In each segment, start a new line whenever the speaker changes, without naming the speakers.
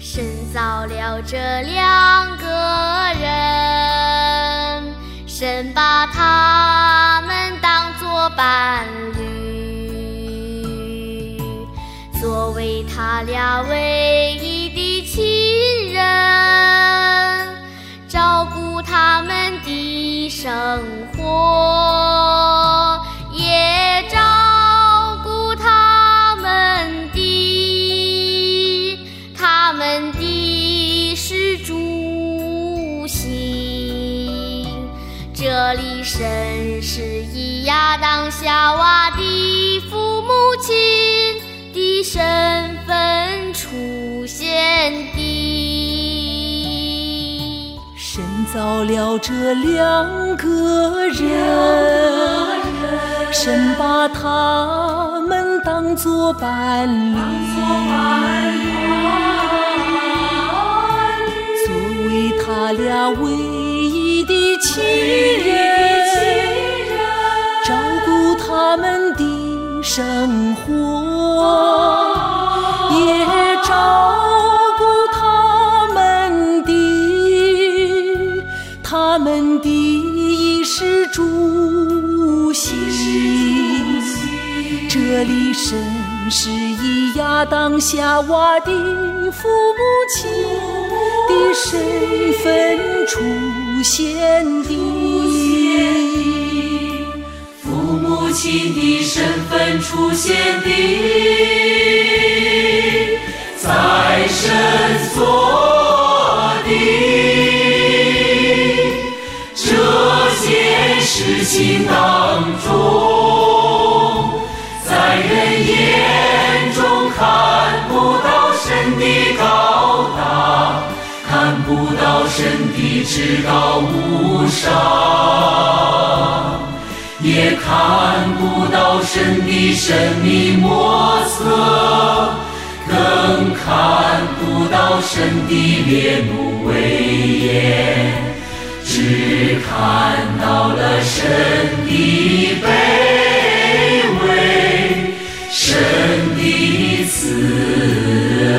神造了这两个人，神把他们当作伴侣，作为他俩唯一的亲人，照顾他们的生活，这里神是以亚当夏娃的父母亲的身份出现的。
神造了这两个人，神把他们当作伴侣，作为他俩唯一的亲人，生活，也照顾他们的他们的衣食住行。这里神是以亚当夏娃的父母亲的身份出现的。
亲的身份出现的，在神所的这件事情当中，在人眼中看不到神的高大，看不到神的至高无上。神的神秘莫测，更看不到神的烈怒威严，只看到了神的卑微，神的慈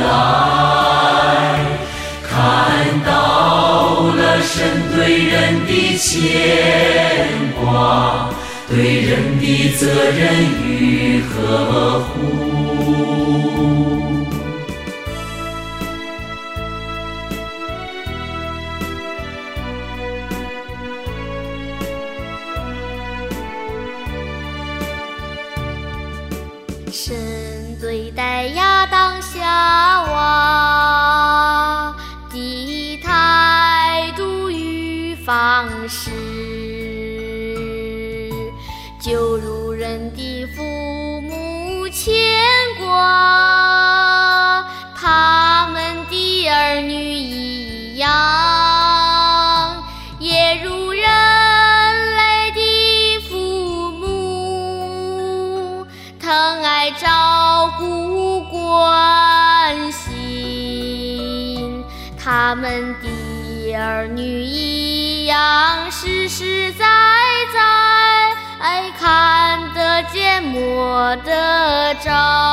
爱，看到了神对人的牵挂。对人的责任与呵护。
神对待亚当夏娃的态度与方式，就如人的父母牵挂他们的儿女一样，也如人类的父母疼爱、照顾、关心他们的儿女一样，实实在在。看得见、摸得着。